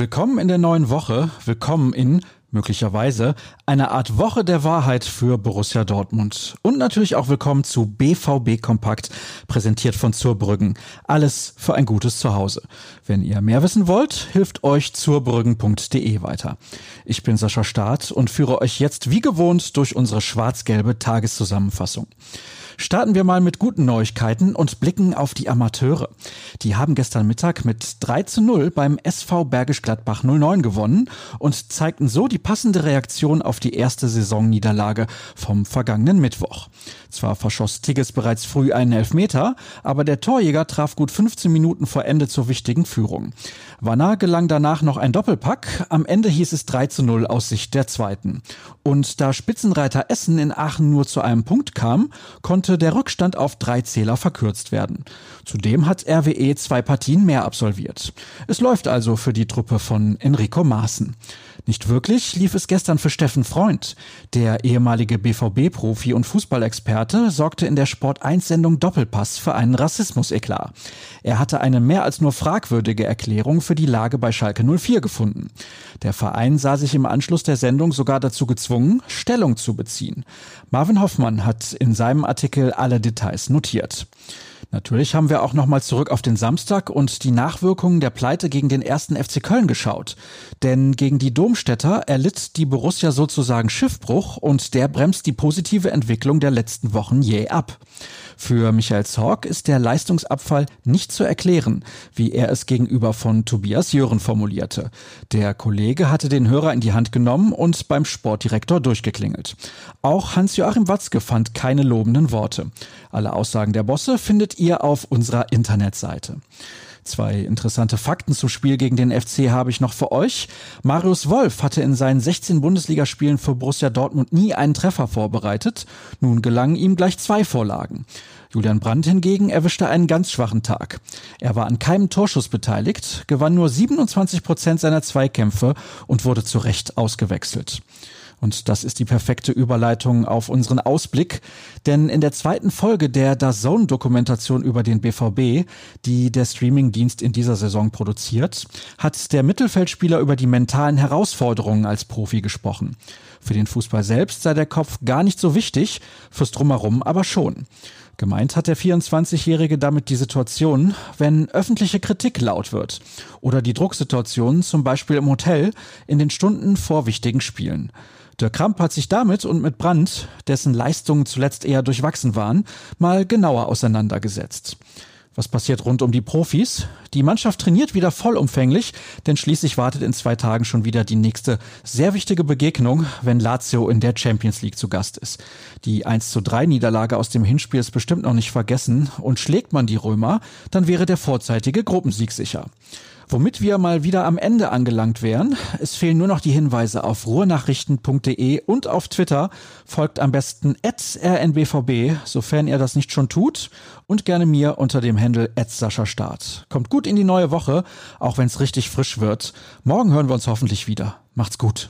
Willkommen in der neuen Woche. Willkommen in möglicherweise eine Art Woche der Wahrheit für Borussia Dortmund. Und natürlich auch willkommen zu BVB Kompakt, präsentiert von Zurbrüggen. Alles für ein gutes Zuhause. Wenn ihr mehr wissen wollt, hilft euch zurbrüggen.de weiter. Ich bin Sascha Staat und führe euch jetzt wie gewohnt durch unsere schwarz-gelbe Tageszusammenfassung. Starten wir mal mit guten Neuigkeiten und blicken auf die Amateure. Die haben gestern Mittag mit 3 zu 0 beim SV Bergisch Gladbach 09 gewonnen und zeigten so die passende Reaktion auf die erste Saisonniederlage vom vergangenen Mittwoch. Zwar verschoss Tigges bereits früh einen Elfmeter, aber der Torjäger traf gut 15 Minuten vor Ende zur wichtigen Führung. Wanner gelang danach noch ein Doppelpack. Am Ende hieß es 3 zu 0 aus Sicht der Zweiten. Und da Spitzenreiter Essen in Aachen nur zu einem Punkt kam, konnte der Rückstand auf drei Zähler verkürzt werden. Zudem hat RWE zwei Partien mehr absolviert. Es läuft also für die Truppe von Enrico Maaßen. Nicht wirklich lief es gestern für Steffen Freund. Der ehemalige BVB-Profi und Fußballexperte sorgte in der Sport 1-Sendung Doppelpass für einen Rassismus-Eklat. Er hatte eine mehr als nur fragwürdige Erklärung für die Lage bei Schalke 04 gefunden. Der Verein sah sich im Anschluss der Sendung sogar dazu gezwungen, Stellung zu beziehen. Marvin Hoffmann hat in seinem Artikel alle Details notiert. Natürlich haben wir auch nochmal zurück auf den Samstag und die Nachwirkungen der Pleite gegen den ersten FC Köln geschaut. Denn gegen die Domstädter erlitt die Borussia sozusagen Schiffbruch und der bremst die positive Entwicklung der letzten Wochen jäh ab. Für Michael Zorg ist der Leistungsabfall nicht zu erklären, wie er es gegenüber von Tobias Jören formulierte. Der Kollege hatte den Hörer in die Hand genommen und beim Sportdirektor durchgeklingelt. Auch Hans-Joachim Watzke fand keine lobenden Worte. Alle Aussagen der Bosse findet ihr auf unserer Internetseite. Zwei interessante Fakten zum Spiel gegen den FC habe ich noch für euch. Marius Wolf hatte in seinen 16 Bundesligaspielen für Borussia Dortmund nie einen Treffer vorbereitet. Nun gelangen ihm gleich zwei Vorlagen. Julian Brandt hingegen erwischte einen ganz schwachen Tag. Er war an keinem Torschuss beteiligt, gewann nur 27 Prozent seiner Zweikämpfe und wurde zu Recht ausgewechselt. Und das ist die perfekte Überleitung auf unseren Ausblick, denn in der zweiten Folge der DAZN Dokumentation über den BVB, die der Streamingdienst in dieser Saison produziert, hat der Mittelfeldspieler über die mentalen Herausforderungen als Profi gesprochen. Für den Fußball selbst sei der Kopf gar nicht so wichtig, fürs Drumherum aber schon. Gemeint hat der 24-Jährige damit die Situation, wenn öffentliche Kritik laut wird oder die Drucksituation zum Beispiel im Hotel in den Stunden vor wichtigen Spielen. Der Kramp hat sich damit und mit Brandt, dessen Leistungen zuletzt eher durchwachsen waren, mal genauer auseinandergesetzt. Was passiert rund um die Profis? Die Mannschaft trainiert wieder vollumfänglich, denn schließlich wartet in zwei Tagen schon wieder die nächste sehr wichtige Begegnung, wenn Lazio in der Champions League zu Gast ist. Die 1 zu 3 Niederlage aus dem Hinspiel ist bestimmt noch nicht vergessen und schlägt man die Römer, dann wäre der vorzeitige Gruppensieg sicher. Womit wir mal wieder am Ende angelangt wären. Es fehlen nur noch die Hinweise auf ruhrnachrichten.de und auf Twitter. Folgt am besten rnbvb, sofern ihr das nicht schon tut. Und gerne mir unter dem Handle Start. Kommt gut in die neue Woche, auch wenn es richtig frisch wird. Morgen hören wir uns hoffentlich wieder. Macht's gut.